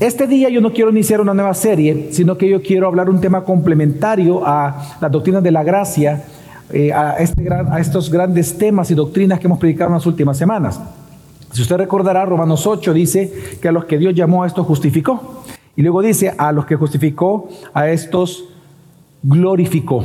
Este día yo no quiero iniciar una nueva serie, sino que yo quiero hablar un tema complementario a las doctrinas de la gracia, eh, a, este a estos grandes temas y doctrinas que hemos predicado en las últimas semanas. Si usted recordará, Romanos 8 dice que a los que Dios llamó a estos justificó. Y luego dice, a los que justificó, a estos glorificó.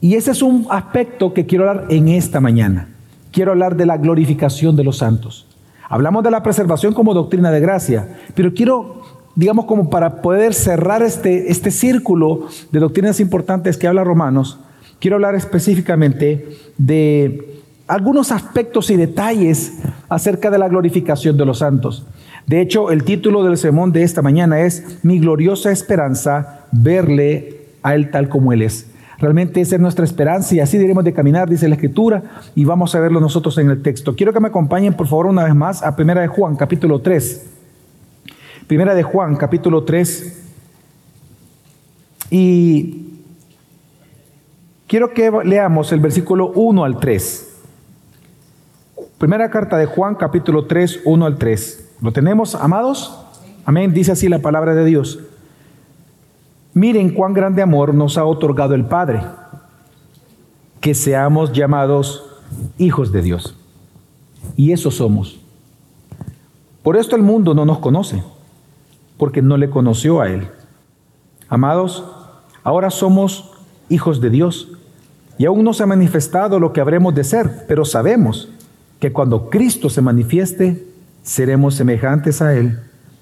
Y ese es un aspecto que quiero hablar en esta mañana. Quiero hablar de la glorificación de los santos. Hablamos de la preservación como doctrina de gracia, pero quiero, digamos, como para poder cerrar este, este círculo de doctrinas importantes que habla Romanos, quiero hablar específicamente de algunos aspectos y detalles acerca de la glorificación de los santos. De hecho, el título del sermón de esta mañana es Mi gloriosa esperanza, verle a Él tal como Él es. Realmente esa es nuestra esperanza y así diremos de caminar, dice la Escritura, y vamos a verlo nosotros en el texto. Quiero que me acompañen, por favor, una vez más a Primera de Juan, capítulo 3. Primera de Juan, capítulo 3. Y quiero que leamos el versículo 1 al 3. Primera carta de Juan, capítulo 3, 1 al 3. ¿Lo tenemos, amados? Amén. Dice así la palabra de Dios. Miren cuán grande amor nos ha otorgado el Padre, que seamos llamados hijos de Dios. Y eso somos. Por esto el mundo no nos conoce, porque no le conoció a Él. Amados, ahora somos hijos de Dios, y aún no se ha manifestado lo que habremos de ser, pero sabemos que cuando Cristo se manifieste, seremos semejantes a Él,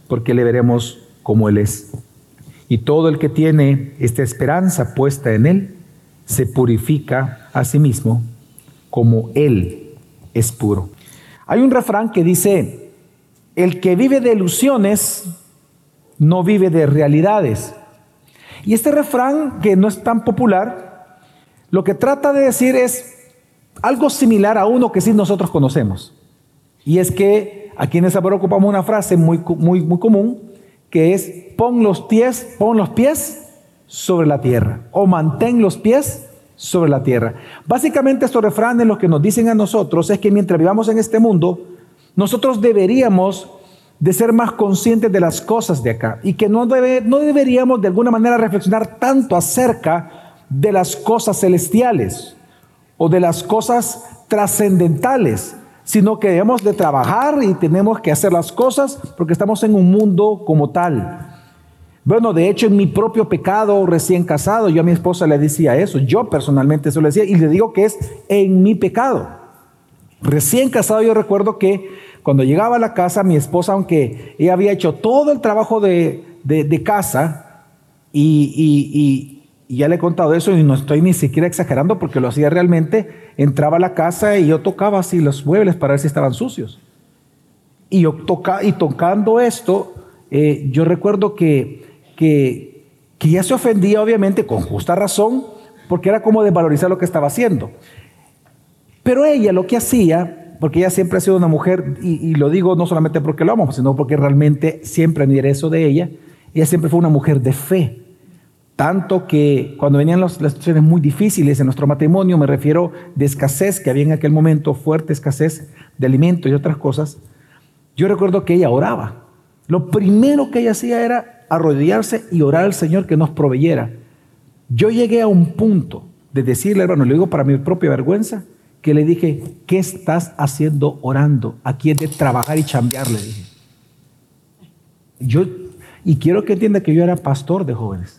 porque le veremos como Él es. Y todo el que tiene esta esperanza puesta en Él se purifica a sí mismo como Él es puro. Hay un refrán que dice, el que vive de ilusiones no vive de realidades. Y este refrán, que no es tan popular, lo que trata de decir es algo similar a uno que sí nosotros conocemos. Y es que aquí en esa ocupamos una frase muy, muy, muy común que es pon los pies, pon los pies sobre la tierra o mantén los pies sobre la tierra. Básicamente estos refranes lo que nos dicen a nosotros es que mientras vivamos en este mundo, nosotros deberíamos de ser más conscientes de las cosas de acá y que no, debe, no deberíamos de alguna manera reflexionar tanto acerca de las cosas celestiales o de las cosas trascendentales, sino que debemos de trabajar y tenemos que hacer las cosas porque estamos en un mundo como tal. Bueno, de hecho, en mi propio pecado recién casado, yo a mi esposa le decía eso, yo personalmente eso le decía, y le digo que es en mi pecado. Recién casado yo recuerdo que cuando llegaba a la casa, mi esposa, aunque ella había hecho todo el trabajo de, casa, y y ya le he contado eso y no estoy ni siquiera exagerando porque lo hacía realmente. Entraba a la casa y yo tocaba así los muebles para ver si estaban sucios. Y yo toca, y tocando esto, eh, yo recuerdo que, que, que se ofendía, obviamente, con justa razón, porque era como desvalorizar lo que estaba haciendo. Pero ella lo que hacía, porque ella siempre ha sido una mujer, y, lo digo no solamente porque lo amo, sino porque realmente siempre admiré eso de ella, ella siempre fue una mujer de fe. Tanto que cuando venían las situaciones muy difíciles en nuestro matrimonio, me refiero de escasez, que había en aquel momento fuerte escasez de alimentos y otras cosas, yo recuerdo que ella oraba. Lo primero que ella hacía era arrodillarse y orar al Señor que nos proveyera. Yo llegué a un punto de decirle, hermano, le digo para mi propia vergüenza, que le dije, ¿qué estás haciendo orando? Aquí es de trabajar y chambear, le dije. Yo, y quiero que entienda que yo era pastor de jóvenes.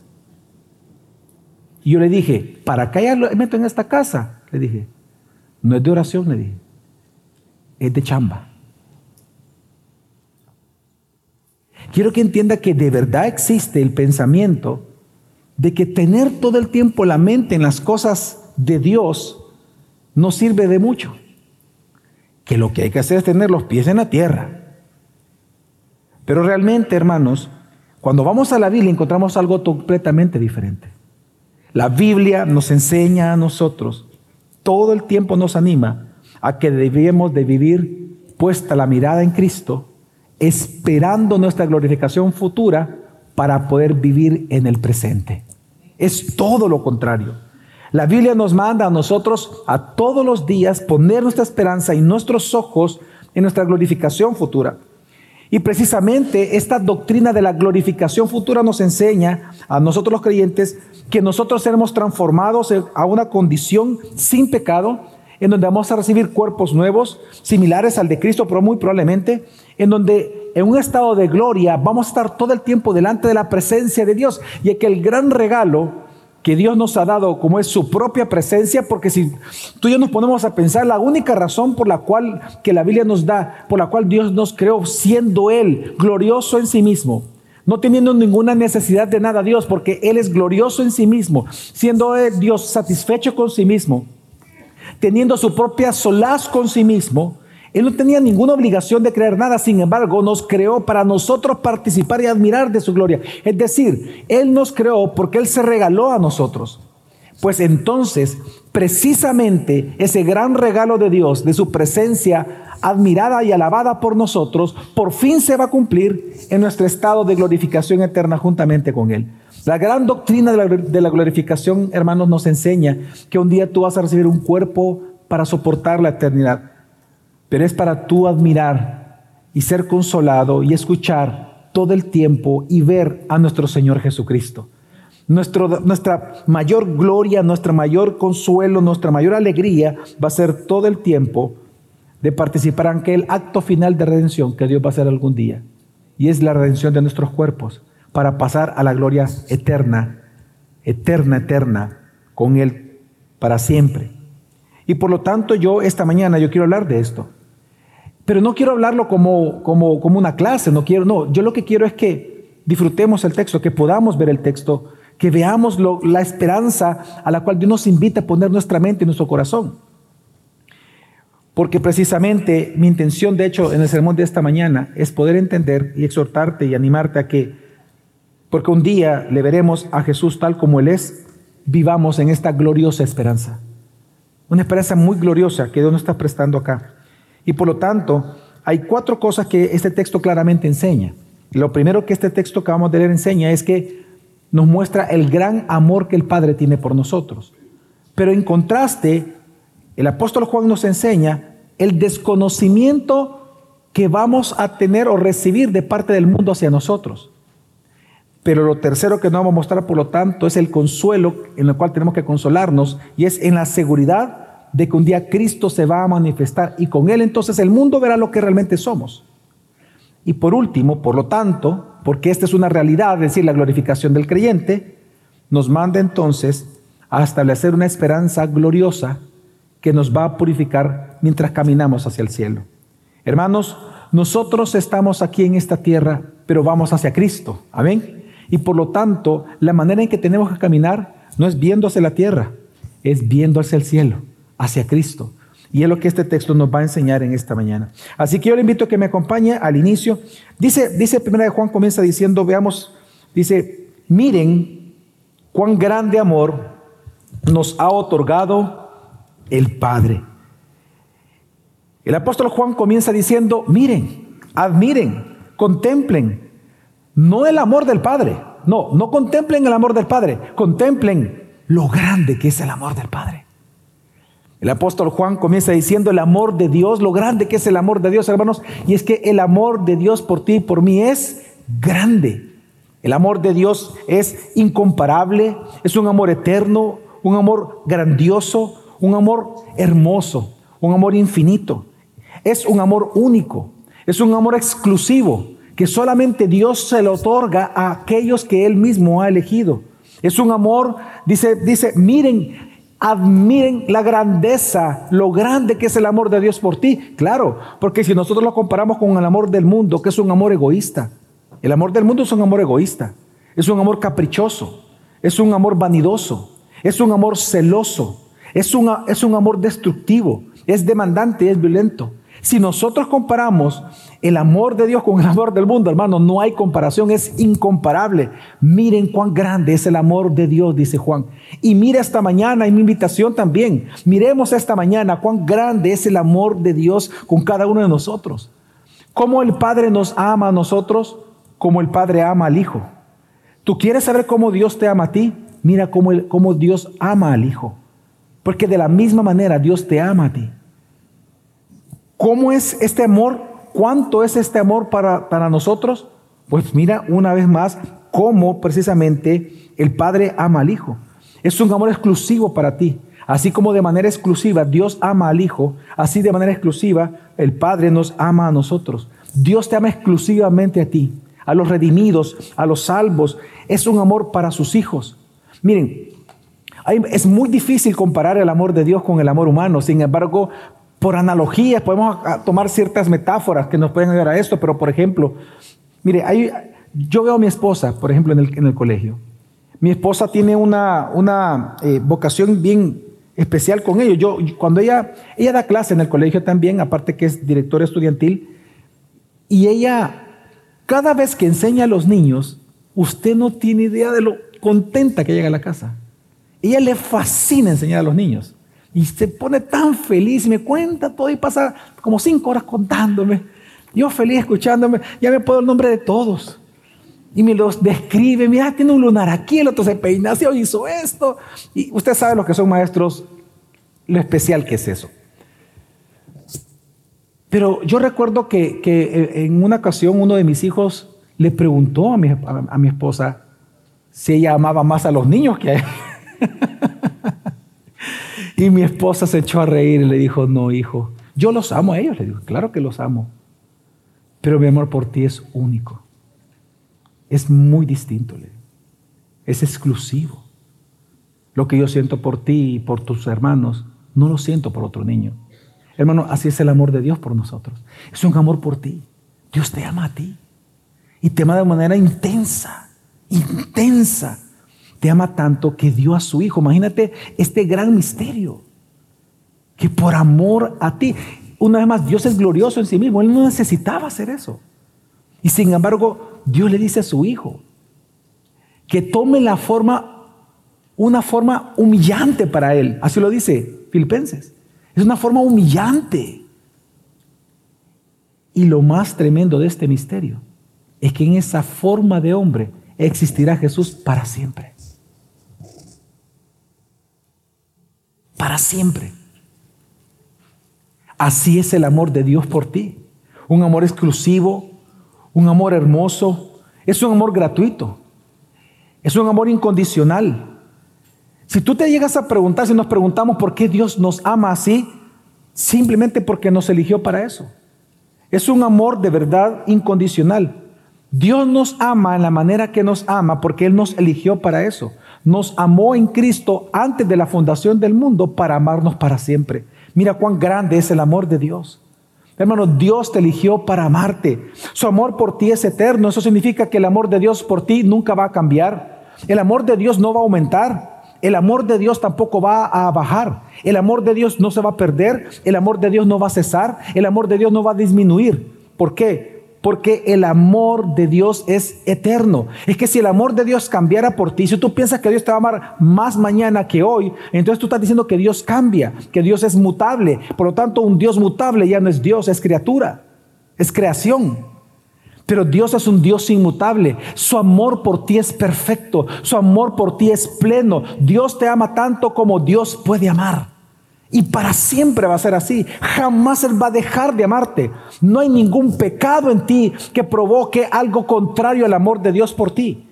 Y yo le dije, ¿para qué hay meto en esta casa? Le dije, no es de oración, le dije, es de chamba. Quiero que entienda que de verdad existe el pensamiento de que tener todo el tiempo la mente en las cosas de Dios no sirve de mucho. Que lo que hay que hacer es tener los pies en la tierra. Pero realmente, hermanos, cuando vamos a la Biblia encontramos algo completamente diferente. La Biblia nos enseña a nosotros, todo el tiempo nos anima a que debemos de vivir puesta la mirada en Cristo, esperando nuestra glorificación futura para poder vivir en el presente. Es todo lo contrario. La Biblia nos manda a nosotros a todos los días poner nuestra esperanza y nuestros ojos en nuestra glorificación futura. Y precisamente esta doctrina de la glorificación futura nos enseña a nosotros los creyentes que nosotros seremos transformados a una condición sin pecado, en donde vamos a recibir cuerpos nuevos, similares al de Cristo, pero muy probablemente, en donde en un estado de gloria vamos a estar todo el tiempo delante de la presencia de Dios. Y que el gran regalo que Dios nos ha dado como es su propia presencia, porque si tú y yo nos ponemos a pensar, la única razón por la cual que la Biblia nos da, por la cual Dios nos creó, siendo Él glorioso en sí mismo, no teniendo ninguna necesidad de nada Dios, porque Él es glorioso en sí mismo, siendo Dios satisfecho con sí mismo, teniendo su propia solaz con sí mismo, él no tenía ninguna obligación de creer nada, sin embargo, nos creó para nosotros participar y admirar de su gloria. Es decir, Él nos creó porque Él se regaló a nosotros. Pues entonces, precisamente ese gran regalo de Dios, de su presencia admirada y alabada por nosotros, por fin se va a cumplir en nuestro estado de glorificación eterna juntamente con Él. La gran doctrina de la glorificación, hermanos, nos enseña que un día tú vas a recibir un cuerpo para soportar la eternidad pero es para tú admirar y ser consolado y escuchar todo el tiempo y ver a nuestro Señor Jesucristo. Nuestra mayor gloria, nuestro mayor consuelo, nuestra mayor alegría va a ser todo el tiempo de participar en aquel acto final de redención que Dios va a hacer algún día. Y es la redención de nuestros cuerpos para pasar a la gloria eterna, eterna, eterna, con Él para siempre. Y por lo tanto yo esta mañana yo quiero hablar de esto. Pero no quiero hablarlo como, como, como una clase, no quiero, no, yo lo que quiero es que disfrutemos el texto, que podamos ver el texto, que veamos la esperanza a la cual Dios nos invita a poner nuestra mente y nuestro corazón. Porque precisamente mi intención, de hecho, en el sermón de esta mañana es poder entender y exhortarte y animarte a que, porque un día le veremos a Jesús tal como Él es, vivamos en esta gloriosa esperanza. Una esperanza muy gloriosa que Dios nos está prestando acá. Y por lo tanto, hay cuatro cosas que este texto claramente enseña. Lo primero que este texto que vamos a leer enseña es que nos muestra el gran amor que el Padre tiene por nosotros. Pero en contraste, el apóstol Juan nos enseña el desconocimiento que vamos a tener o recibir de parte del mundo hacia nosotros. Pero lo tercero que nos vamos a mostrar, por lo tanto, es el consuelo en el cual tenemos que consolarnos y es en la seguridad de que un día Cristo se va a manifestar y con Él entonces el mundo verá lo que realmente somos. Y por último, por lo tanto, porque esta es una realidad, es decir, la glorificación del creyente, nos manda entonces a establecer una esperanza gloriosa que nos va a purificar mientras caminamos hacia el cielo. Hermanos, nosotros estamos aquí en esta tierra, pero vamos hacia Cristo. Amén. Y por lo tanto, la manera en que tenemos que caminar no es viendo hacia la tierra, es viendo hacia el cielo hacia Cristo. Y es lo que este texto nos va a enseñar en esta mañana. Así que yo le invito a que me acompañe al inicio. Dice, dice primera de Juan, comienza diciendo, veamos, dice, miren cuán grande amor nos ha otorgado el Padre. El apóstol Juan comienza diciendo, miren, admiren, contemplen, no el amor del Padre, no, no contemplen el amor del Padre, contemplen lo grande que es el amor del Padre. El apóstol Juan comienza diciendo el amor de Dios, lo grande que es el amor de Dios, hermanos, y es que el amor de Dios por ti y por mí es grande. El amor de Dios es incomparable, es un amor eterno, un amor grandioso, un amor hermoso, un amor infinito. Es un amor único, es un amor exclusivo que solamente Dios se le otorga a aquellos que Él mismo ha elegido. Es un amor, dice, dice, miren, admiren la grandeza, lo grande que es el amor de Dios por ti. Claro, porque si nosotros lo comparamos con el amor del mundo, que es un amor egoísta, el amor del mundo es un amor egoísta, es un amor caprichoso, es un amor vanidoso, es un amor celoso, es, es un amor destructivo, es demandante, es violento. Si nosotros comparamos el amor de Dios con el amor del mundo, hermano, no hay comparación, es incomparable. Miren cuán grande es el amor de Dios, dice Juan. Y mire esta mañana, y mi invitación también, miremos esta mañana cuán grande es el amor de Dios con cada uno de nosotros. Cómo el Padre nos ama a nosotros, como el Padre ama al Hijo. ¿Tú quieres saber cómo Dios te ama a ti? Mira cómo, cómo Dios ama al Hijo. Porque de la misma manera Dios te ama a ti. ¿Cómo es este amor cuánto es este amor para, para nosotros? Pues mira una vez más cómo precisamente el Padre ama al Hijo. Es un amor exclusivo para ti. Así como de manera exclusiva Dios ama al Hijo, así de manera exclusiva el Padre nos ama a nosotros. Dios te ama exclusivamente a ti, a los redimidos, a los salvos. Es un amor para sus hijos. Miren, es muy difícil comparar el amor de Dios con el amor humano. Sin embargo, por analogías podemos tomar ciertas metáforas que nos pueden ayudar a esto. Pero, por ejemplo, mire, yo veo a mi esposa, por ejemplo, en el, colegio. Mi esposa tiene una, eh, vocación bien especial con ellos. Yo, cuando ella, ella da clase en el colegio también, aparte que es directora estudiantil, y ella, cada vez que enseña a los niños, usted no tiene idea de lo contenta que llega a la casa. Ella le fascina enseñar a los niños. Y se pone tan feliz y me cuenta todo y pasa como cinco horas contándome. Yo feliz escuchándome, ya me puedo el nombre de todos. Y me los describe, mira, tiene un lunar aquí, el otro se peinació, hizo esto. Y usted sabe los que son maestros, lo especial que es eso. Pero yo recuerdo que, que en una ocasión uno de mis hijos le preguntó a mi, a mi esposa si ella amaba más a los niños que a él. y mi esposa se echó a reír y le dijo, no, hijo, yo los amo a ellos. Le digo, claro que los amo. Pero mi amor por ti es único. Es muy distinto. Le Es exclusivo. Lo que yo siento por ti y por tus hermanos, no lo siento por otro niño. Hermano, así es el amor de Dios por nosotros. Es un amor por ti. Dios te ama a ti. Y te ama de manera intensa, intensa. Te ama tanto que dio a su Hijo. Imagínate este gran misterio. Que por amor a ti, una vez más, Dios es glorioso en sí mismo. Él no necesitaba hacer eso. Y sin embargo, Dios le dice a su Hijo que tome la forma, una forma humillante para Él. Así lo dice Filipenses. Es una forma humillante. Y lo más tremendo de este misterio es que en esa forma de hombre existirá Jesús para siempre. Para siempre. Así es el amor de Dios por ti. Un amor exclusivo, un amor hermoso, es un amor gratuito, es un amor incondicional. Si tú te llegas a preguntar, si nos preguntamos por qué Dios nos ama así, simplemente porque nos eligió para eso. Es un amor de verdad incondicional. Dios nos ama en la manera que nos ama porque Él nos eligió para eso. Nos amó en Cristo antes de la fundación del mundo para amarnos para siempre. Mira cuán grande es el amor de Dios. Hermano, Dios te eligió para amarte. Su amor por ti es eterno. Eso significa que el amor de Dios por ti nunca va a cambiar. El amor de Dios no va a aumentar. El amor de Dios tampoco va a bajar. El amor de Dios no se va a perder. El amor de Dios no va a cesar. El amor de Dios no va a disminuir. ¿Por qué? Porque el amor de Dios es eterno. Es que si el amor de Dios cambiara por ti, si tú piensas que Dios te va a amar más mañana que hoy, entonces tú estás diciendo que Dios cambia, que Dios es mutable. Por lo tanto, un Dios mutable ya no es Dios, es criatura, es creación. Pero Dios es un Dios inmutable. Su amor por ti es perfecto. Su amor por ti es pleno. Dios te ama tanto como Dios puede amar. Y para siempre va a ser así. Jamás Él va a dejar de amarte. No hay ningún pecado en ti que provoque algo contrario al amor de Dios por ti.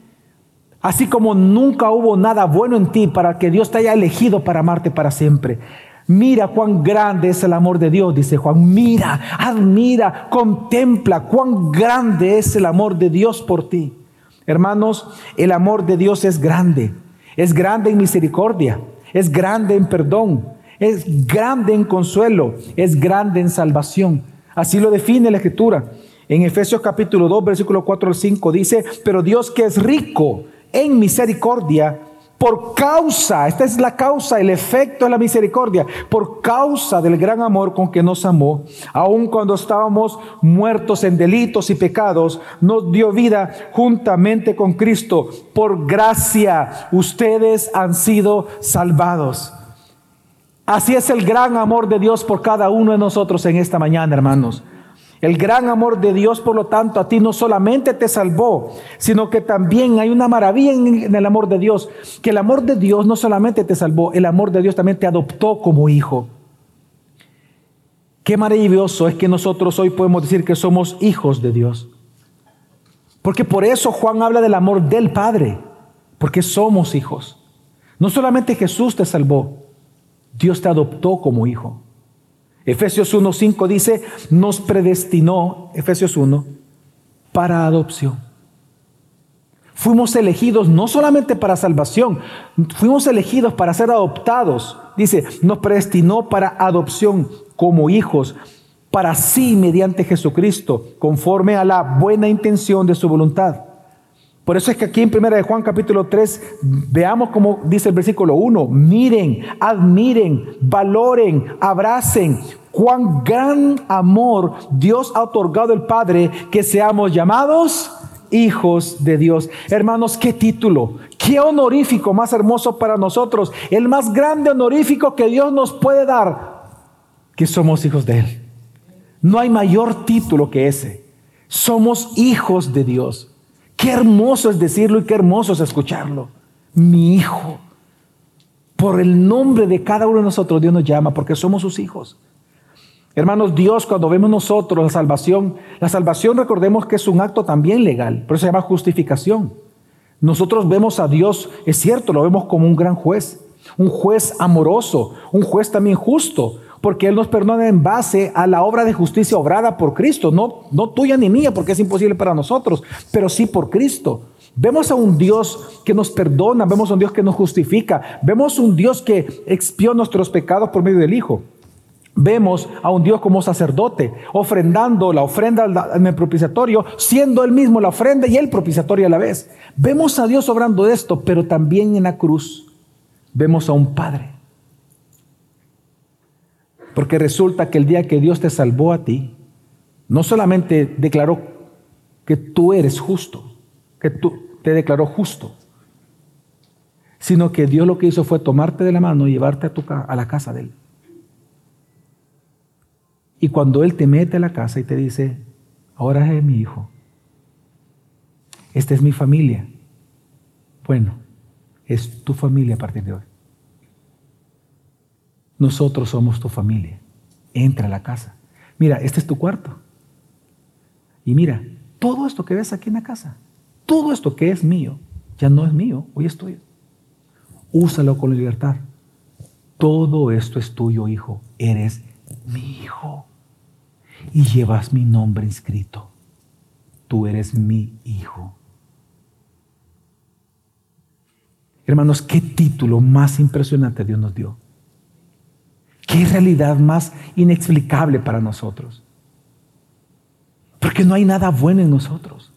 Así como nunca hubo nada bueno en ti para que Dios te haya elegido para amarte para siempre. Mira cuán grande es el amor de Dios, dice Juan. Mira, admira, contempla cuán grande es el amor de Dios por ti. Hermanos, el amor de Dios es grande. Es grande en misericordia. Es grande en perdón. Es grande en consuelo. Es grande en salvación. Así lo define la Escritura. En Efesios capítulo 2, versículo 4 al 5 dice, pero Dios que es rico en misericordia por causa, esta es la causa, el efecto de la misericordia, por causa del gran amor con que nos amó, aun cuando estábamos muertos en delitos y pecados, nos dio vida juntamente con Cristo. Por gracia ustedes han sido salvados. Así es el gran amor de Dios por cada uno de nosotros en esta mañana, hermanos. El gran amor de Dios, por lo tanto, a ti no solamente te salvó, sino que también hay una maravilla en el amor de Dios, que el amor de Dios no solamente te salvó, el amor de Dios también te adoptó como hijo. Qué maravilloso es que nosotros hoy podemos decir que somos hijos de Dios. Porque por eso Juan habla del amor del Padre, porque somos hijos. No solamente Jesús te salvó, Dios te adoptó como hijo. Efesios 1.5 dice, nos predestinó, Efesios 1, para adopción. Fuimos elegidos no solamente para salvación, fuimos elegidos para ser adoptados. Dice, nos predestinó para adopción como hijos, para sí mediante Jesucristo, conforme a la buena intención de su voluntad por eso es que aquí en 1 de Juan capítulo 3 veamos como dice el versículo 1, miren, admiren, valoren, abracen cuán gran amor Dios ha otorgado el Padre que seamos llamados hijos de Dios. Hermanos, qué título, qué honorífico más hermoso para nosotros, el más grande honorífico que Dios nos puede dar, que somos hijos de Él. No hay mayor título que ese. Somos hijos de Dios. Qué hermoso es decirlo y qué hermoso es escucharlo. Mi hijo. Por el nombre de cada uno de nosotros Dios nos llama porque somos sus hijos. Hermanos, Dios cuando vemos nosotros la salvación, la salvación recordemos que es un acto también legal, por eso se llama justificación. Nosotros vemos a Dios, es cierto, lo vemos como un gran juez, un juez amoroso, un juez también justo, porque Él nos perdona en base a la obra de justicia obrada por Cristo, no, no tuya ni mía, porque es imposible para nosotros, pero sí por Cristo. Vemos a un Dios que nos perdona, vemos a un Dios que nos justifica, vemos a un Dios que expió nuestros pecados por medio del Hijo. Vemos a un Dios como sacerdote, ofrendando la ofrenda en el propiciatorio, siendo él mismo la ofrenda y el propiciatorio a la vez. Vemos a Dios obrando esto, pero también en la cruz vemos a un Padre porque resulta que el día que Dios te salvó a ti, no solamente declaró que tú eres justo, que tú te declaró justo, sino que Dios lo que hizo fue tomarte de la mano y llevarte a, tu, a la casa de Él. Y cuando Él te mete a la casa y te dice, ahora es mi hijo, esta es mi familia, bueno, es tu familia a partir de hoy. Nosotros somos tu familia. Entra a la casa. Mira, este es tu cuarto. Y mira, todo esto que ves aquí en la casa, todo esto que es mío, ya no es mío, hoy es tuyo. Úsalo con libertad. Todo esto es tuyo, hijo. Eres mi hijo. Y llevas mi nombre inscrito. Tú eres mi hijo. Hermanos, qué título más impresionante Dios nos dio. Qué realidad más inexplicable para nosotros. Porque no hay nada bueno en nosotros.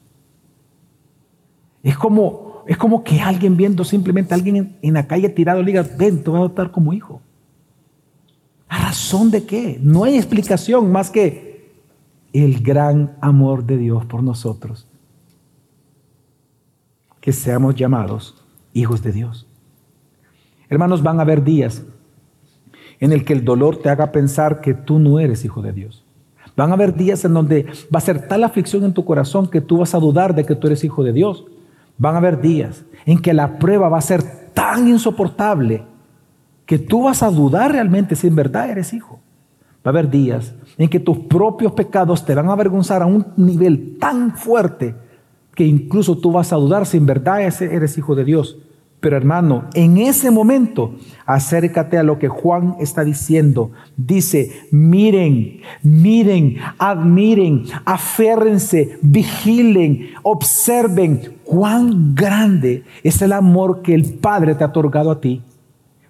Es como, es como que alguien viendo simplemente a alguien en, la calle tirado le diga, ven, te voy a adoptar como hijo. ¿A razón de qué? No hay explicación más que el gran amor de Dios por nosotros. Que seamos llamados hijos de Dios. Hermanos, van a haber días en el que el dolor te haga pensar que tú no eres hijo de Dios. Van a haber días en donde va a ser tal aflicción en tu corazón que tú vas a dudar de que tú eres hijo de Dios. Van a haber días en que la prueba va a ser tan insoportable que tú vas a dudar realmente si en verdad eres hijo. Va a haber días en que tus propios pecados te van a avergonzar a un nivel tan fuerte que incluso tú vas a dudar si en verdad eres hijo de Dios. Pero hermano, en ese momento, acércate a lo que Juan está diciendo. Dice, miren, miren, admiren, aférrense, vigilen, observen cuán grande es el amor que el Padre te ha otorgado a ti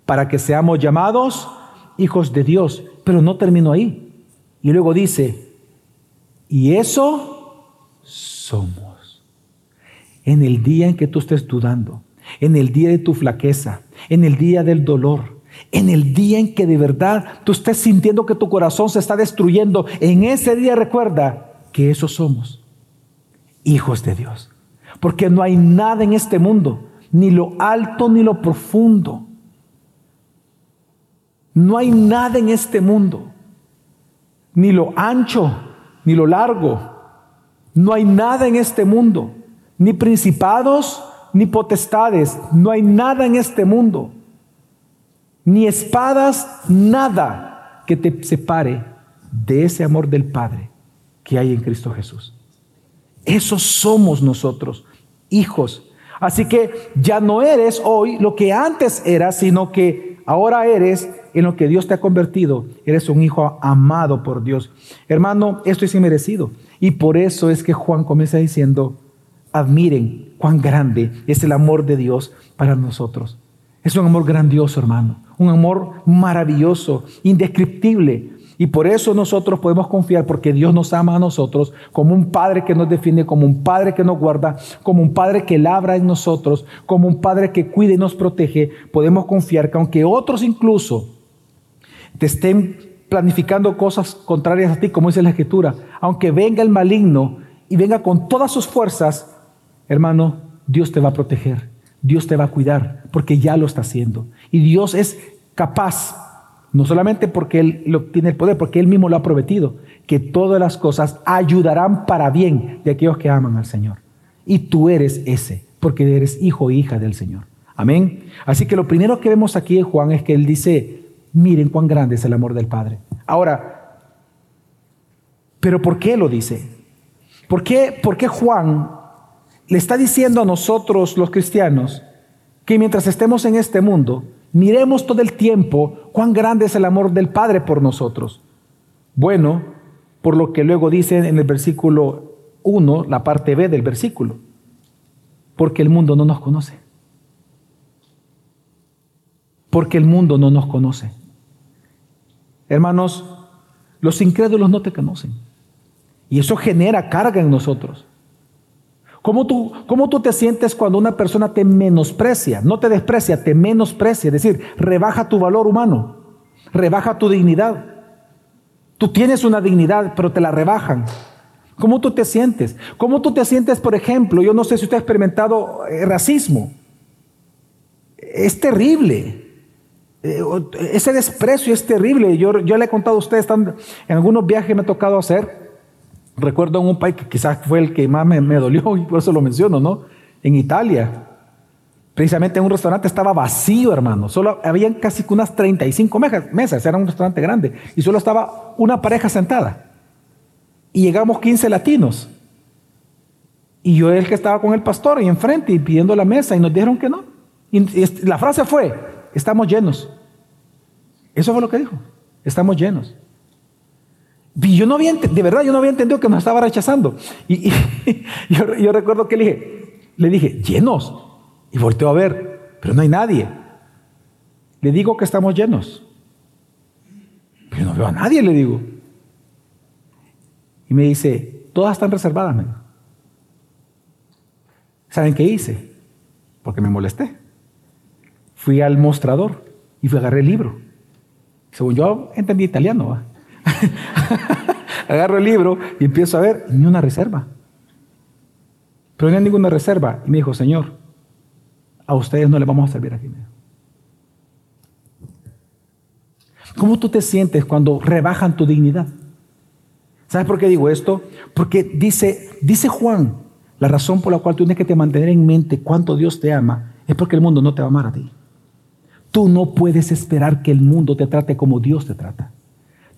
para que seamos llamados hijos de Dios. Pero no terminó ahí. Y luego dice, y eso somos. En el día en que tú estés dudando, en el día de tu flaqueza, en el día del dolor, en el día en que de verdad tú estés sintiendo que tu corazón se está destruyendo, en ese día recuerda que esos somos hijos de Dios. Porque no hay nada en este mundo, ni lo alto ni lo profundo. No hay nada en este mundo, ni lo ancho ni lo largo. No hay nada en este mundo, ni principados, ni potestades, no hay nada en este mundo, ni espadas, nada que te separe de ese amor del Padre que hay en Cristo Jesús. Esos somos nosotros, hijos. Así que ya no eres hoy lo que antes eras, sino que ahora eres en lo que Dios te ha convertido. Eres un hijo amado por Dios. Hermano, esto es inmerecido. Y por eso es que Juan comienza diciendo, admiren cuán grande es el amor de Dios para nosotros. Es un amor grandioso, hermano. Un amor maravilloso, indescriptible. Y por eso nosotros podemos confiar, porque Dios nos ama a nosotros como un Padre que nos defiende, como un Padre que nos guarda, como un Padre que labra en nosotros, como un Padre que cuida y nos protege. Podemos confiar que aunque otros incluso te estén planificando cosas contrarias a ti, como dice la Escritura, aunque venga el maligno y venga con todas sus fuerzas, hermano, Dios te va a proteger, Dios te va a cuidar, porque ya lo está haciendo. Y Dios es capaz no solamente porque Él lo, tiene el poder, porque Él mismo lo ha prometido, que todas las cosas ayudarán para bien de aquellos que aman al Señor. Y tú eres ese, porque eres hijo e hija del Señor. Amén. Así que lo primero que vemos aquí en Juan es que Él dice, miren cuán grande es el amor del Padre. Ahora, ¿pero por qué lo dice? ¿Por qué, por qué Juan le está diciendo a nosotros los cristianos que mientras estemos en este mundo, Miremos todo el tiempo cuán grande es el amor del Padre por nosotros. Bueno, por lo que luego dice en el versículo 1, la parte B del versículo, porque el mundo no nos conoce. Porque el mundo no nos conoce. Hermanos, los incrédulos no te conocen. Y eso genera carga en nosotros. ¿Cómo tú, ¿Cómo tú te sientes cuando una persona te menosprecia? No te desprecia, te menosprecia. Es decir, rebaja tu valor humano, rebaja tu dignidad. Tú tienes una dignidad, pero te la rebajan. ¿Cómo tú te sientes? ¿Cómo tú te sientes, por ejemplo? Yo no sé si usted ha experimentado eh, racismo. Es terrible. Eh, ese desprecio es terrible. Yo, yo le he contado a ustedes, en algunos viajes me ha tocado hacer. Recuerdo en un país que quizás fue el que más me, dolió y por eso lo menciono, ¿no? En Italia. Precisamente en un restaurante estaba vacío, hermano. Solo habían casi unas 35 mesas. Era un restaurante grande. Y solo estaba una pareja sentada. Y llegamos 15 latinos. Y yo el que estaba con el pastor y enfrente y pidiendo la mesa y nos dijeron que no. Y la frase fue, estamos llenos. Eso fue lo que dijo, estamos llenos. Y yo no había, de verdad, yo no había entendido que nos estaba rechazando. Y, yo, recuerdo que le dije, le dije, llenos. Y volteó a ver, pero no hay nadie. Le digo que estamos llenos. Pero no veo a nadie, le digo. Y me dice, todas están reservadas. ¿Saben qué hice? Porque me molesté. Fui al mostrador y fui a agarré el libro. Según yo entendí italiano. Agarro el libro y empiezo a ver, ni una reserva. Pero no hay ninguna reserva. Y me dijo, Señor, a ustedes no les vamos a servir aquí. ¿Cómo tú te sientes cuando rebajan tu dignidad? ¿Sabes por qué digo esto? Porque dice, dice Juan, la razón por la cual tú tienes que te mantener en mente cuánto Dios te ama es porque el mundo no te va a amar a ti. Tú no puedes esperar que el mundo te trate como Dios te trata.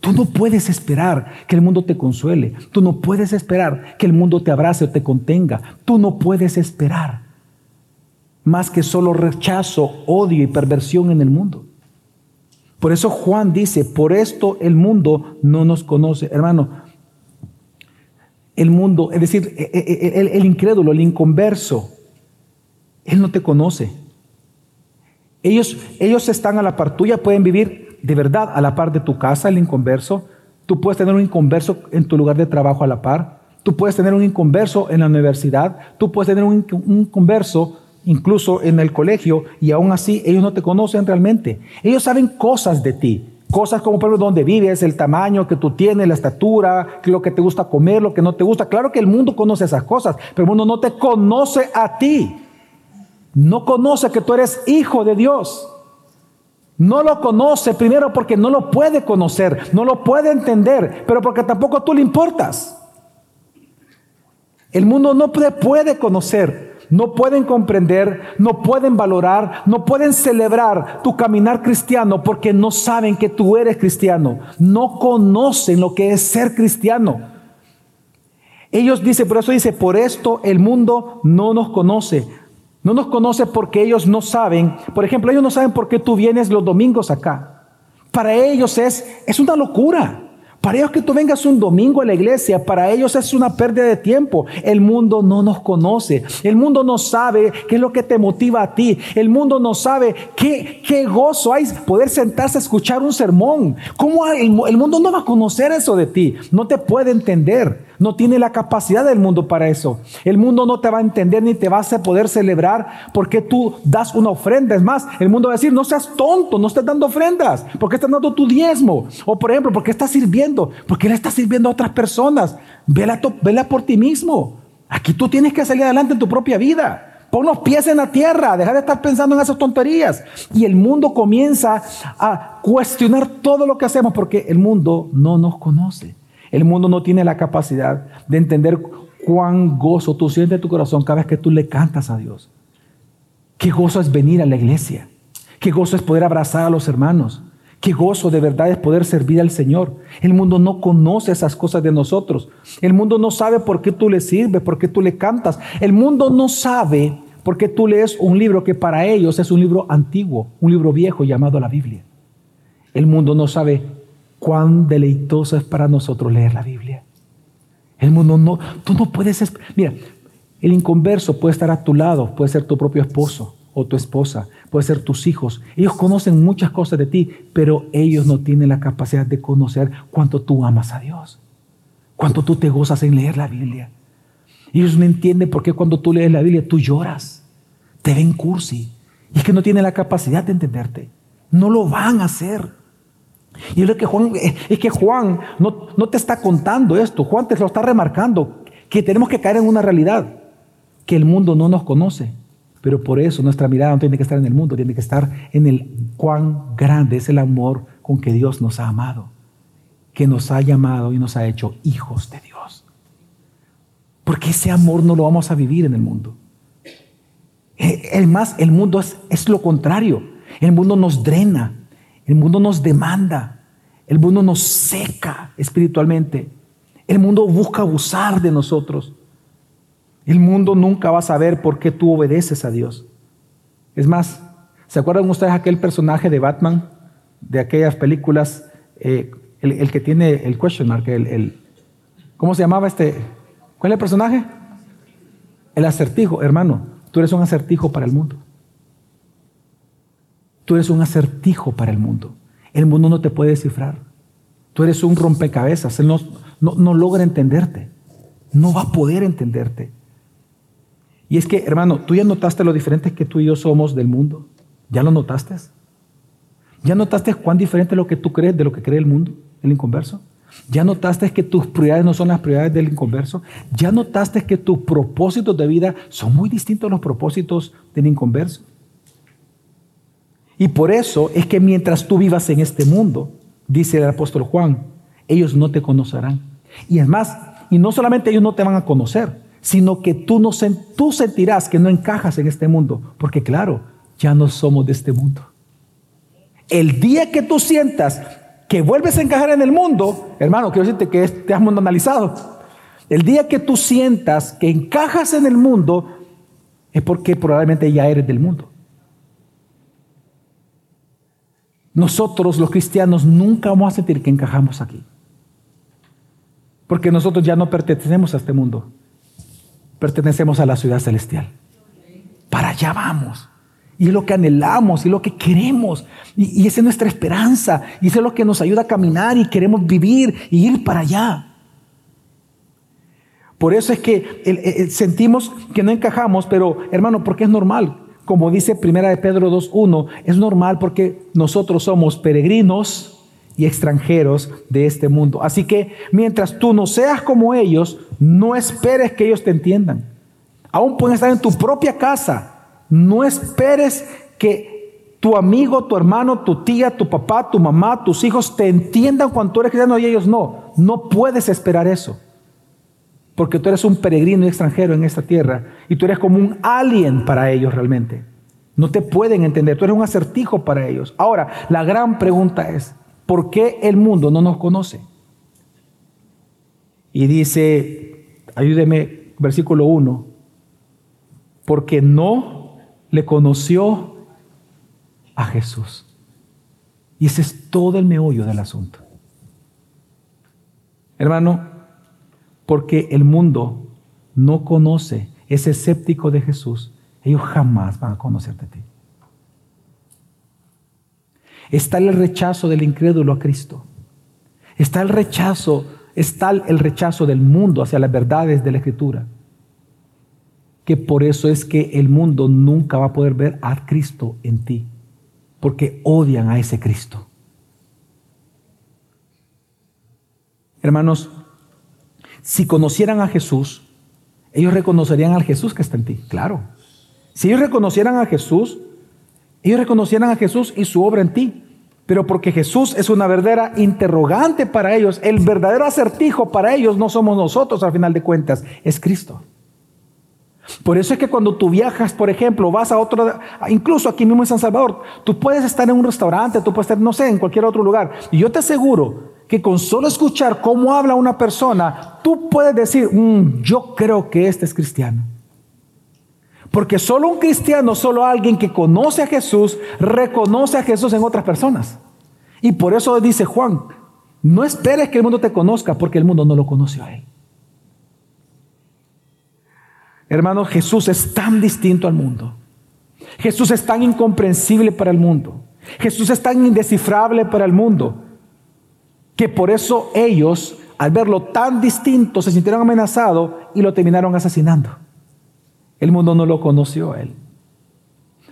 Tú no puedes esperar que el mundo te consuele. Tú no puedes esperar que el mundo te abrace o te contenga. Tú no puedes esperar más que solo rechazo, odio y perversión en el mundo. Por eso Juan dice, por esto el mundo no nos conoce. Hermano, el mundo, es decir, e, e, e, el, incrédulo, el inconverso, él no te conoce. Ellos, ellos están a la par tuya, pueden vivir de verdad a la par de tu casa, el inconverso. Tú puedes tener un inconverso en tu lugar de trabajo a la par. Tú puedes tener un inconverso en la universidad. Tú puedes tener un, inconverso incluso en el colegio y aún así ellos no te conocen realmente. Ellos saben cosas de ti. Cosas como por ejemplo dónde vives, el tamaño que tú tienes, la estatura, lo que te gusta comer, lo que no te gusta. Claro que el mundo conoce esas cosas, pero el mundo no te conoce a ti. No conoce que tú eres hijo de Dios. No lo conoce primero porque no lo puede conocer, no lo puede entender, pero porque tampoco tú le importas. El mundo no puede, conocer no pueden comprender, no pueden valorar, no pueden celebrar tu caminar cristiano porque no saben que tú eres cristiano, no conocen lo que es ser cristiano. Ellos dicen, por eso dice, por esto el mundo no nos conoce. No nos conoce porque ellos no saben, por ejemplo, ellos no saben por qué tú vienes los domingos acá. Para ellos es, es una locura. Para ellos que tú vengas un domingo a la iglesia, para ellos es una pérdida de tiempo. El mundo no nos conoce. El mundo no sabe qué es lo que te motiva a ti. El mundo no sabe qué, qué gozo hay poder sentarse a escuchar un sermón. ¿Cómo el, el mundo no va a conocer eso de ti? No te puede entender. No tiene la capacidad del mundo para eso. El mundo no te va a entender ni te vas a poder celebrar porque tú das una ofrenda. Es más, el mundo va a decir, no seas tonto, no estés dando ofrendas. porque estás dando tu diezmo? O por ejemplo, ¿por qué estás sirviendo? porque le estás sirviendo a otras personas? Vela, vela por ti mismo. Aquí tú tienes que salir adelante en tu propia vida. Pon los pies en la tierra, deja de estar pensando en esas tonterías. Y el mundo comienza a cuestionar todo lo que hacemos porque el mundo no nos conoce. El mundo no tiene la capacidad de entender cuán gozo tú sientes en tu corazón cada vez que tú le cantas a Dios. Qué gozo es venir a la iglesia. Qué gozo es poder abrazar a los hermanos. Qué gozo de verdad es poder servir al Señor. El mundo no conoce esas cosas de nosotros. El mundo no sabe por qué tú le sirves, por qué tú le cantas. El mundo no sabe por qué tú lees un libro que para ellos es un libro antiguo, un libro viejo llamado la Biblia. El mundo no sabe cuán deleitoso es para nosotros leer la Biblia. El mundo no, tú no puedes, mira, el inconverso puede estar a tu lado, puede ser tu propio esposo o tu esposa, puede ser tus hijos. Ellos conocen muchas cosas de ti, pero ellos no tienen la capacidad de conocer cuánto tú amas a Dios, cuánto tú te gozas en leer la Biblia. Ellos no entienden por qué cuando tú lees la Biblia tú lloras, te ven cursi, y es que no tienen la capacidad de entenderte. No lo van a hacer. Y es que Juan, es que Juan no, no te está contando esto, Juan te lo está remarcando, que tenemos que caer en una realidad, que el mundo no nos conoce, pero por eso nuestra mirada no tiene que estar en el mundo, tiene que estar en el cuán grande es el amor con que Dios nos ha amado, que nos ha llamado y nos ha hecho hijos de Dios. Porque ese amor no lo vamos a vivir en el mundo. Eh, el más, el mundo es, es lo contrario. El mundo nos drena, el mundo nos demanda, el mundo nos seca espiritualmente, el mundo busca abusar de nosotros. El mundo nunca va a saber por qué tú obedeces a Dios. Es más, ¿se acuerdan ustedes aquel personaje de Batman, de aquellas películas, eh, el, que tiene el question mark, el, ¿cómo se llamaba este? ¿Cuál es el personaje? El acertijo, hermano, tú eres un acertijo para el mundo. Tú eres un acertijo para el mundo. El mundo no te puede descifrar. Tú eres un rompecabezas. Él no, no, logra entenderte. No va a poder entenderte. Y es que, hermano, tú ya notaste lo diferente que tú y yo somos del mundo. ¿Ya lo notaste? ¿Ya notaste cuán diferente es lo que tú crees de lo que cree el mundo, el inconverso? ¿Ya notaste que tus prioridades no son las prioridades del inconverso? ¿Ya notaste que tus propósitos de vida son muy distintos a los propósitos del inconverso? Y por eso es que mientras tú vivas en este mundo, dice el apóstol Juan, ellos no te conocerán. Y es más, y no solamente ellos no te van a conocer, sino que tú, no, tú sentirás que no encajas en este mundo, porque claro, ya no somos de este mundo. El día que tú sientas que vuelves a encajar en el mundo, hermano, quiero decirte que te has analizado. El día que tú sientas que encajas en el mundo, es porque probablemente ya eres del mundo. Nosotros los cristianos nunca vamos a sentir que encajamos aquí. Porque nosotros ya no pertenecemos a este mundo. Pertenecemos a la ciudad celestial. Para allá vamos. Y es lo que anhelamos y lo que queremos. Y, esa es nuestra esperanza. Y eso es lo que nos ayuda a caminar y queremos vivir y ir para allá. Por eso es que sentimos que no encajamos, pero hermano, porque es normal como dice Primera de Pedro 2.1, es normal porque nosotros somos peregrinos y extranjeros de este mundo. Así que mientras tú no seas como ellos, no esperes que ellos te entiendan. Aún pueden estar en tu propia casa. No esperes que tu amigo, tu hermano, tu tía, tu papá, tu mamá, tus hijos te entiendan cuando tú eres cristiano y ellos no. No puedes esperar eso. Porque tú eres un peregrino y extranjero en esta tierra y tú eres como un alien para ellos realmente. No te pueden entender, tú eres un acertijo para ellos. Ahora, la gran pregunta es, ¿por qué el mundo no nos conoce? Y dice, ayúdeme, versículo 1, porque no le conoció a Jesús. Y ese es todo el meollo del asunto. Hermano, porque el mundo no conoce, es escéptico de Jesús, ellos jamás van a conocerte a ti. Está el rechazo del incrédulo a Cristo. Está el rechazo, está el rechazo del mundo hacia las verdades de la Escritura. Que por eso es que el mundo nunca va a poder ver a Cristo en ti, porque odian a ese Cristo. Hermanos, si conocieran a Jesús, ellos reconocerían al Jesús que está en ti, claro. Si ellos reconocieran a Jesús, ellos reconocieran a Jesús y su obra en ti. Pero porque Jesús es una verdadera interrogante para ellos, el verdadero acertijo para ellos no somos nosotros al final de cuentas, es Cristo. Por eso es que cuando tú viajas, por ejemplo, vas a otro, incluso aquí mismo en San Salvador, tú puedes estar en un restaurante, tú puedes estar, no sé, en cualquier otro lugar. Y yo te aseguro que con solo escuchar cómo habla una persona, tú puedes decir, mm, yo creo que este es cristiano. Porque solo un cristiano, solo alguien que conoce a Jesús, reconoce a Jesús en otras personas. Y por eso dice Juan, no esperes que el mundo te conozca, porque el mundo no lo conoce a él. Hermanos, Jesús es tan distinto al mundo. Jesús es tan incomprensible para el mundo. Jesús es tan indescifrable para el mundo que por eso ellos, al verlo tan distinto, se sintieron amenazados y lo terminaron asesinando. El mundo no lo conoció a él.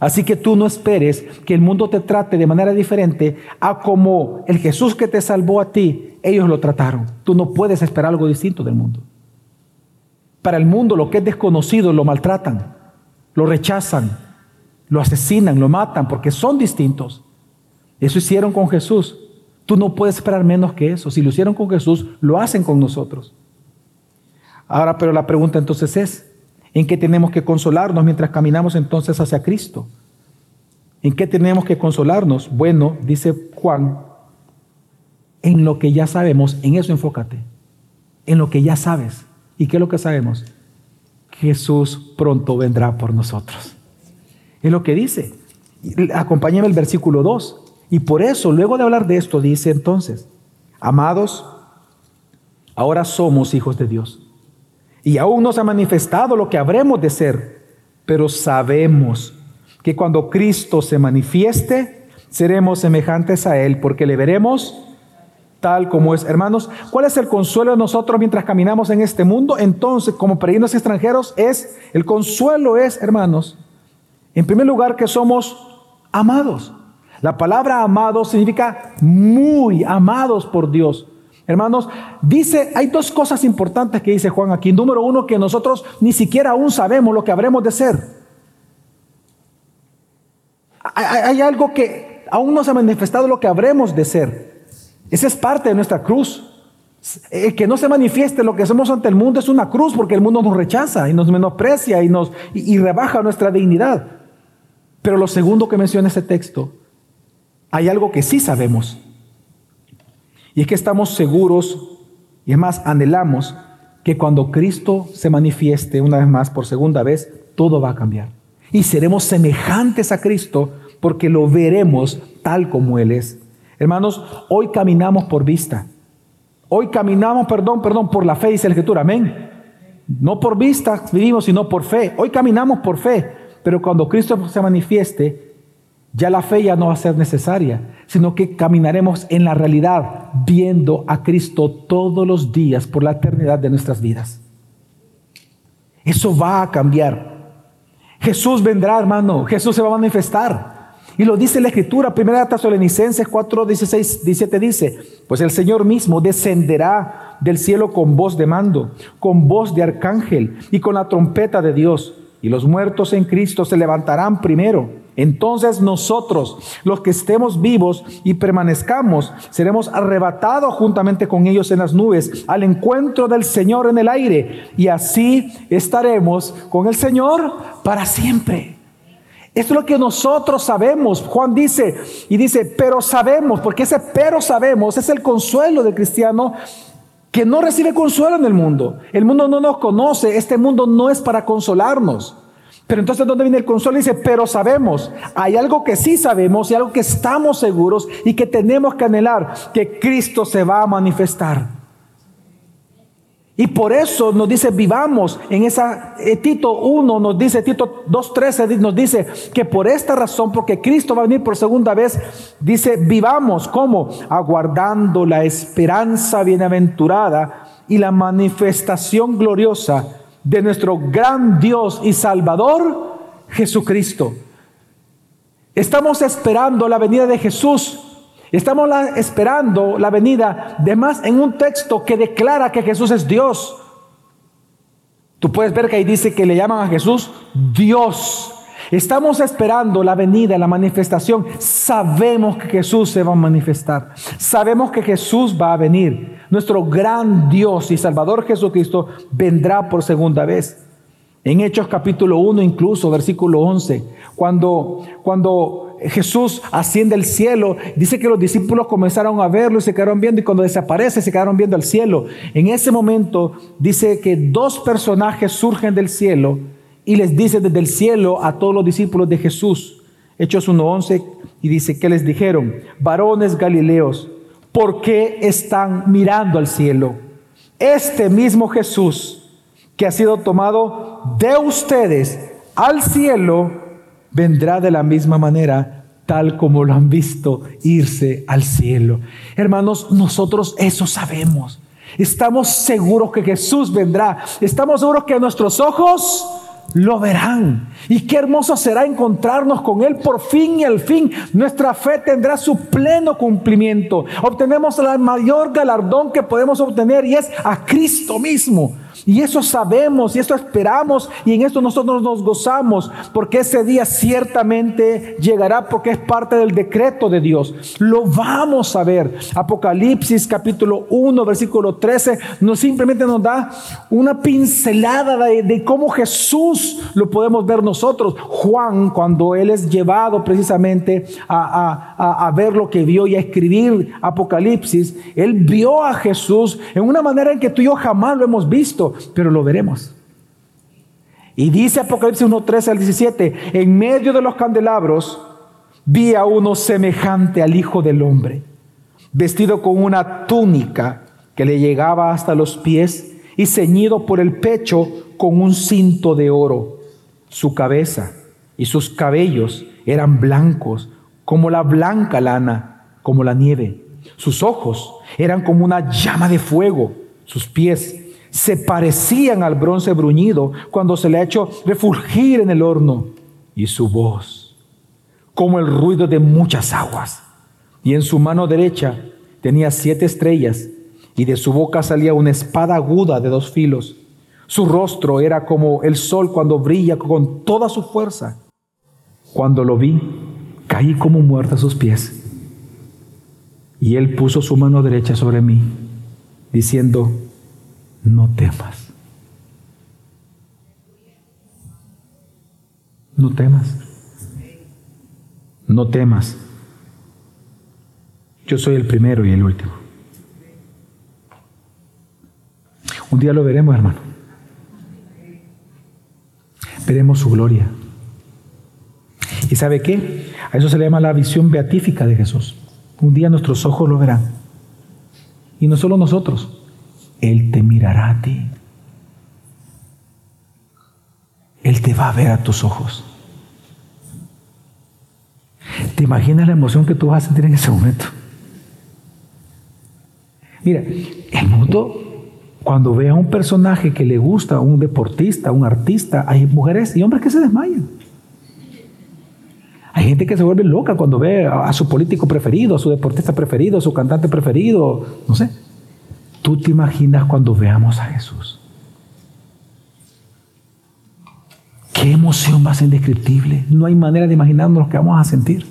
Así que tú no esperes que el mundo te trate de manera diferente a como el Jesús que te salvó a ti, ellos lo trataron. Tú no puedes esperar algo distinto del mundo. Para el mundo lo que es desconocido lo maltratan, lo rechazan, lo asesinan, lo matan porque son distintos. Eso hicieron con Jesús. Tú no puedes esperar menos que eso. Si lo hicieron con Jesús, lo hacen con nosotros. Ahora, pero la pregunta entonces es, ¿en qué tenemos que consolarnos mientras caminamos entonces hacia Cristo? ¿En qué tenemos que consolarnos? Bueno, dice Juan, en lo que ya sabemos, en eso enfócate, en lo que ya sabes. ¿Y qué es lo que sabemos? Jesús pronto vendrá por nosotros. Es lo que dice. Acompáñame el versículo 2. Y por eso, luego de hablar de esto, dice entonces, amados, ahora somos hijos de Dios. Y aún no se ha manifestado lo que habremos de ser, pero sabemos que cuando Cristo se manifieste, seremos semejantes a Él, porque le veremos tal como es. Hermanos, ¿cuál es el consuelo de nosotros mientras caminamos en este mundo? Entonces, como peregrinos extranjeros, es, el consuelo es, hermanos, en primer lugar que somos amados. La palabra amado significa muy amados por Dios. Hermanos, dice, hay dos cosas importantes que dice Juan aquí. Número uno, que nosotros ni siquiera aún sabemos lo que habremos de ser. Hay, algo que aún no se ha manifestado lo que habremos de ser. Esa es parte de nuestra cruz. El que no se manifieste lo que somos ante el mundo es una cruz porque el mundo nos rechaza y nos menosprecia y, nos, y rebaja nuestra dignidad. Pero lo segundo que menciona ese texto hay algo que sí sabemos. Y es que estamos seguros, y es más, anhelamos que cuando Cristo se manifieste una vez más, por segunda vez, todo va a cambiar. Y seremos semejantes a Cristo porque lo veremos tal como Él es. Hermanos, hoy caminamos por vista. Hoy caminamos, perdón, perdón, por la fe, dice la Escritura. Amén. No por vista vivimos, sino por fe. Hoy caminamos por fe. Pero cuando Cristo se manifieste, ya la fe ya no va a ser necesaria, sino que caminaremos en la realidad viendo a Cristo todos los días por la eternidad de nuestras vidas. Eso va a cambiar. Jesús vendrá, hermano. Jesús se va a manifestar. Y lo dice la Escritura, primera Tesalonicenses 4, 16, 17 dice, pues el Señor mismo descenderá del cielo con voz de mando, con voz de arcángel y con la trompeta de Dios. Y los muertos en Cristo se levantarán primero. Entonces nosotros, los que estemos vivos y permanezcamos, seremos arrebatados juntamente con ellos en las nubes al encuentro del Señor en el aire. Y así estaremos con el Señor para siempre. Esto es lo que nosotros sabemos. Juan dice y dice, pero sabemos, porque ese pero sabemos es el consuelo del cristiano que no recibe consuelo en el mundo. El mundo no nos conoce, este mundo no es para consolarnos. Pero entonces, ¿dónde viene el consuelo? Dice, pero sabemos, hay algo que sí sabemos y algo que estamos seguros y que tenemos que anhelar, que Cristo se va a manifestar. Y por eso nos dice, vivamos en esa, eh, Tito 1 nos dice, Tito 2.13 nos dice que por esta razón, porque Cristo va a venir por segunda vez, dice, vivamos como aguardando la esperanza bienaventurada y la manifestación gloriosa de nuestro gran Dios y Salvador, Jesucristo. Estamos esperando la venida de Jesús. Estamos esperando la venida de más en un texto que declara que Jesús es Dios. Tú puedes ver que ahí dice que le llaman a Jesús Dios. Estamos esperando la venida, la manifestación. Sabemos que Jesús se va a manifestar. Sabemos que Jesús va a venir. Nuestro gran Dios y Salvador Jesucristo vendrá por segunda vez. En Hechos capítulo 1 incluso, versículo 11, cuando, cuando Jesús asciende al cielo, dice que los discípulos comenzaron a verlo y se quedaron viendo y cuando desaparece se quedaron viendo al cielo. En ese momento dice que dos personajes surgen del cielo y les dice desde el cielo a todos los discípulos de Jesús, Hechos 1.11, y dice que les dijeron, varones galileos, ¿por qué están mirando al cielo? Este mismo Jesús que ha sido tomado de ustedes al cielo, vendrá de la misma manera tal como lo han visto irse al cielo. Hermanos, nosotros eso sabemos. Estamos seguros que Jesús vendrá. Estamos seguros que nuestros ojos lo verán. Y qué hermoso será encontrarnos con Él por fin y al fin. Nuestra fe tendrá su pleno cumplimiento. Obtenemos el mayor galardón que podemos obtener y es a Cristo mismo. Y eso sabemos y eso esperamos y en esto nosotros nos gozamos porque ese día ciertamente llegará porque es parte del decreto de Dios. Lo vamos a ver. Apocalipsis capítulo 1 versículo 13 nos simplemente nos da una pincelada de, cómo Jesús lo podemos ver nosotros. Juan cuando él es llevado precisamente a, a ver lo que vio y a escribir Apocalipsis, él vio a Jesús en una manera en que tú y yo jamás lo hemos visto pero lo veremos. Y dice Apocalipsis 1, 13 al 17, en medio de los candelabros vi a uno semejante al Hijo del Hombre, vestido con una túnica que le llegaba hasta los pies y ceñido por el pecho con un cinto de oro. Su cabeza y sus cabellos eran blancos, como la blanca lana, como la nieve. Sus ojos eran como una llama de fuego, sus pies se parecían al bronce bruñido cuando se le ha hecho refulgir en el horno, y su voz, como el ruido de muchas aguas. Y en su mano derecha tenía siete estrellas, y de su boca salía una espada aguda de dos filos. Su rostro era como el sol cuando brilla con toda su fuerza. Cuando lo vi, caí como muerta a sus pies. Y él puso su mano derecha sobre mí, diciendo, no temas. No temas. No temas. Yo soy el primero y el último. Un día lo veremos, hermano. Veremos su gloria. ¿Y sabe qué? A eso se le llama la visión beatífica de Jesús. Un día nuestros ojos lo verán. Y no solo nosotros, él te mirará a ti. Él te va a ver a tus ojos. ¿Te imaginas la emoción que tú vas a sentir en ese momento? Mira, el mundo, cuando ve a un personaje que le gusta, un deportista, un artista, hay mujeres y hombres que se desmayan. Hay gente que se vuelve loca cuando ve a su político preferido, a su deportista preferido, a su cantante preferido, no sé. ¿Tú te imaginas cuando veamos a Jesús? Qué emoción más indescriptible. No hay manera de imaginarnos lo que vamos a sentir.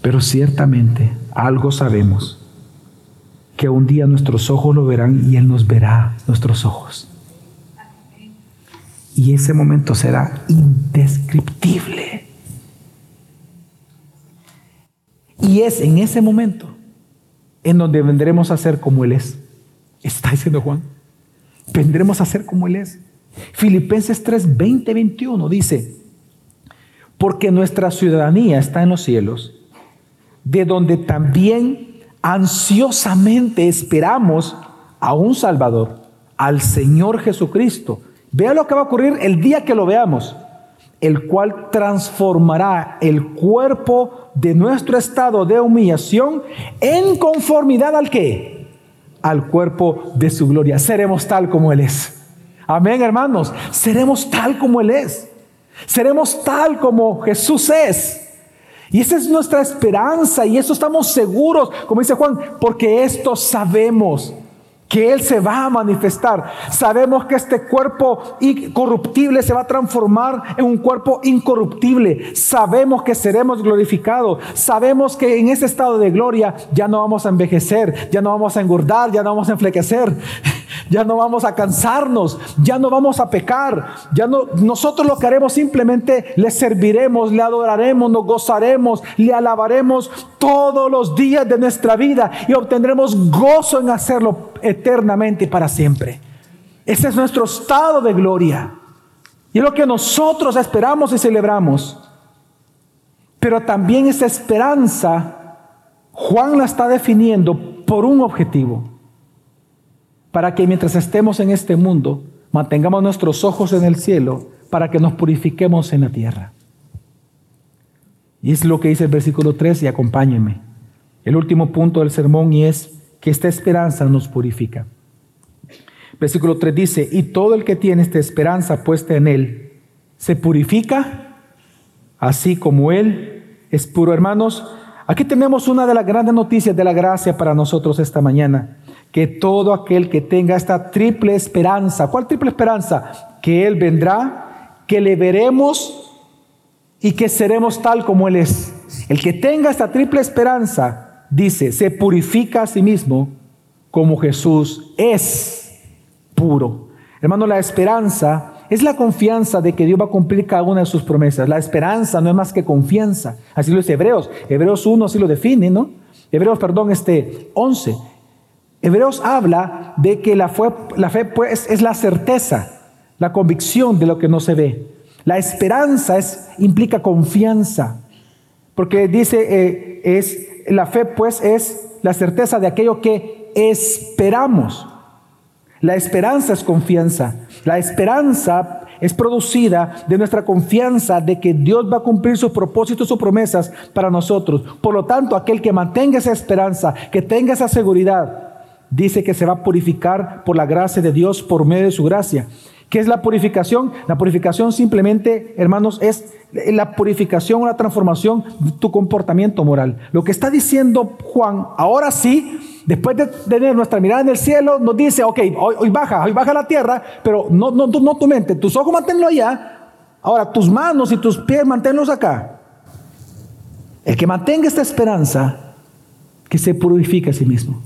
Pero ciertamente algo sabemos, que un día nuestros ojos lo verán y Él nos verá nuestros ojos. Y ese momento será indescriptible. Y es en ese momento en donde vendremos a ser como Él es. Está diciendo Juan. Vendremos a ser como Él es. Filipenses 3, 20, 21 dice, porque nuestra ciudadanía está en los cielos, de donde también ansiosamente esperamos a un Salvador, al Señor Jesucristo. Vea lo que va a ocurrir el día que lo veamos, el cual transformará el cuerpo de nuestro estado de humillación en conformidad al que? Al cuerpo de su gloria. Seremos tal como Él es. Amén, hermanos. Seremos tal como Él es. Seremos tal como Jesús es. Y esa es nuestra esperanza y eso estamos seguros, como dice Juan, porque esto sabemos que Él se va a manifestar. Sabemos que este cuerpo incorruptible se va a transformar en un cuerpo incorruptible. Sabemos que seremos glorificados. Sabemos que en ese estado de gloria ya no vamos a envejecer, ya no vamos a engordar, ya no vamos a enflequecer ya no vamos a cansarnos, ya no vamos a pecar, ya no nosotros lo que haremos simplemente le serviremos, le adoraremos, nos gozaremos, le alabaremos todos los días de nuestra vida y obtendremos gozo en hacerlo eternamente y para siempre. Ese es nuestro estado de gloria. Y es lo que nosotros esperamos y celebramos. Pero también esa esperanza, Juan la está definiendo por un objetivo para que mientras estemos en este mundo, mantengamos nuestros ojos en el cielo, para que nos purifiquemos en la tierra. Y es lo que dice el versículo 3 y acompáñenme. El último punto del sermón y es que esta esperanza nos purifica. Versículo 3 dice, y todo el que tiene esta esperanza puesta en él, se purifica, así como él es puro. Hermanos, aquí tenemos una de las grandes noticias de la gracia para nosotros esta mañana que todo aquel que tenga esta triple esperanza, ¿cuál triple esperanza? Que Él vendrá, que le veremos y que seremos tal como Él es. El que tenga esta triple esperanza, dice, se purifica a sí mismo como Jesús es puro. Hermano, la esperanza es la confianza de que Dios va a cumplir cada una de sus promesas. La esperanza no es más que confianza. Así lo dice Hebreos. Hebreos 1 así lo define, ¿no? Hebreos, perdón, este 11. Hebreos habla de que la fe, pues, es la certeza, la convicción de lo que no se ve. La esperanza es, implica confianza, porque dice, eh, es, la fe pues es la certeza de aquello que esperamos. La esperanza es confianza. La esperanza es producida de nuestra confianza de que Dios va a cumplir sus propósitos o promesas para nosotros. Por lo tanto, aquel que mantenga esa esperanza, que tenga esa seguridad, dice que se va a purificar por la gracia de Dios, por medio de su gracia. ¿Qué es la purificación? La purificación simplemente, hermanos, es la purificación, la transformación de tu comportamiento moral. Lo que está diciendo Juan, ahora sí, después de tener nuestra mirada en el cielo, nos dice, ok, hoy, baja, hoy baja la tierra, pero no, no, no tu mente, tus ojos manténlo allá, ahora tus manos y tus pies manténlos acá. El que mantenga esta esperanza, que se purifique a sí mismo.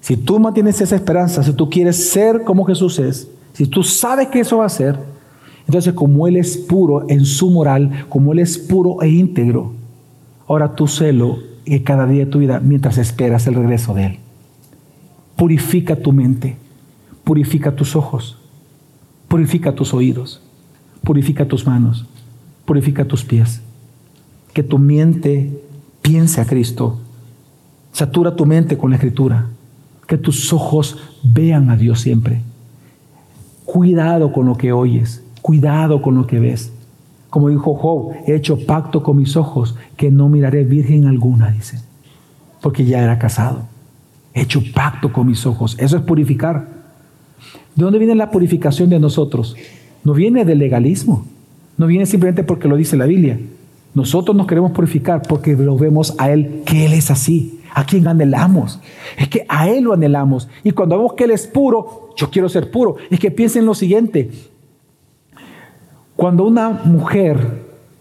Si tú mantienes esa esperanza, si tú quieres ser como Jesús es, si tú sabes que eso va a ser, entonces como Él es puro en su moral, como Él es puro e íntegro, ahora tú celo en cada día de tu vida mientras esperas el regreso de Él. Purifica tu mente, purifica tus ojos, purifica tus oídos, purifica tus manos, purifica tus pies. Que tu mente piense a Cristo, satura tu mente con la Escritura que tus ojos vean a Dios siempre. Cuidado con lo que oyes, cuidado con lo que ves. Como dijo Job, he hecho pacto con mis ojos que no miraré virgen alguna, dice, porque ya era casado. He hecho pacto con mis ojos. Eso es purificar. ¿De dónde viene la purificación de nosotros? No viene del legalismo. No viene simplemente porque lo dice la Biblia. Nosotros nos queremos purificar porque lo vemos a Él, que Él es así a quien anhelamos. Es que a Él lo anhelamos. Y cuando vemos que Él es puro, yo quiero ser puro. Es que piensen lo siguiente. Cuando una mujer,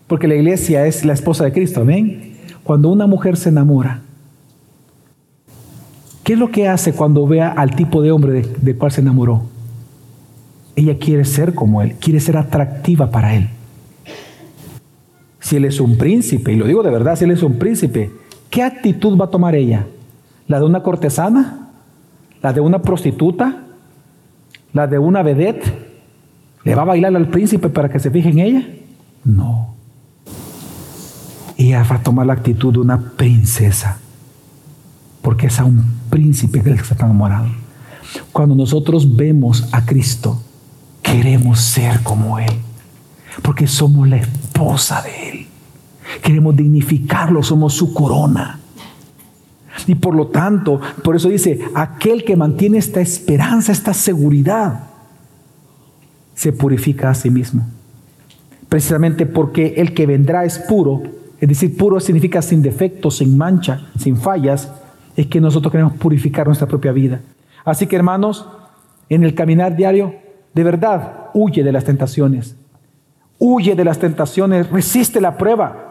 porque la iglesia es la esposa de Cristo, amén. Cuando una mujer se enamora, ¿qué es lo que hace cuando vea al tipo de hombre de, de cual se enamoró? Ella quiere ser como él, quiere ser atractiva para él. Si él es un príncipe, y lo digo de verdad, si él es un príncipe, ¿qué actitud va a tomar ella? ¿La de una cortesana? ¿La de una prostituta? ¿La de una vedette? ¿Le va a bailar al príncipe para que se fije en ella? No. Ella va a tomar la actitud de una princesa, porque es a un príncipe que está enamorado. Cuando nosotros vemos a Cristo, queremos ser como Él, porque somos la esposa de Él. Queremos dignificarlo, somos su corona. Y por lo tanto, por eso dice, aquel que mantiene esta esperanza, esta seguridad, se purifica a sí mismo. Precisamente porque el que vendrá es puro, es decir, puro significa sin defectos, sin mancha, sin fallas, es que nosotros queremos purificar nuestra propia vida. Así que hermanos, en el caminar diario, de verdad, huye de las tentaciones. Huye de las tentaciones, resiste la prueba.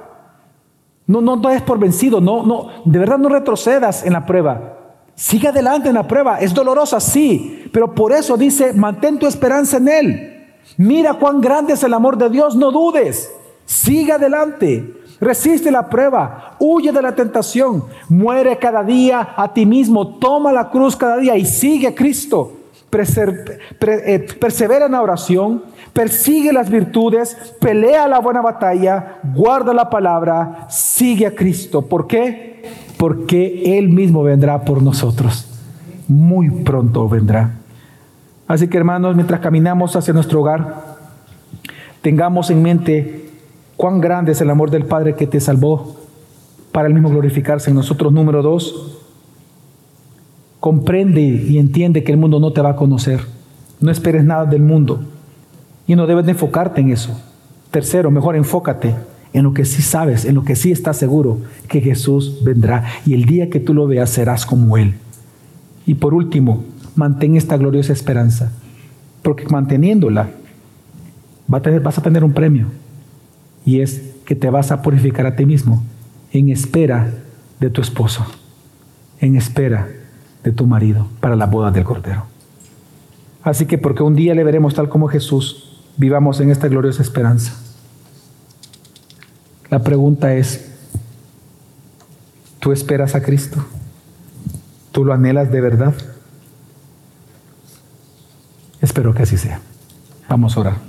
No, no, no es por vencido, no, no, de verdad no retrocedas en la prueba. Sigue adelante en la prueba, es dolorosa, sí, pero por eso dice, mantén tu esperanza en Él. Mira cuán grande es el amor de Dios, no dudes, sigue adelante, resiste la prueba, huye de la tentación, muere cada día a ti mismo, toma la cruz cada día y sigue a Cristo. Eh, persevera en la oración, persigue las virtudes, pelea la buena batalla, guarda la palabra, sigue a Cristo. ¿Por qué? Porque Él mismo vendrá por nosotros. Muy pronto vendrá. Así que hermanos, mientras caminamos hacia nuestro hogar, tengamos en mente cuán grande es el amor del Padre que te salvó para el mismo glorificarse en nosotros. Número dos, comprende y entiende que el mundo no te va a conocer. No esperes nada del mundo. Y no debes de enfocarte en eso. Tercero, mejor enfócate en lo que sí sabes, en lo que sí estás seguro, que Jesús vendrá. Y el día que tú lo veas serás como Él. Y por último, mantén esta gloriosa esperanza. Porque manteniéndola, vas a tener un premio. Y es que te vas a purificar a ti mismo en espera de tu esposo. En espera de tu marido para la boda del Cordero. Así que porque un día le veremos tal como Jesús, vivamos en esta gloriosa esperanza. La pregunta es, ¿tú esperas a Cristo? ¿Tú lo anhelas de verdad? Espero que así sea. Vamos a orar.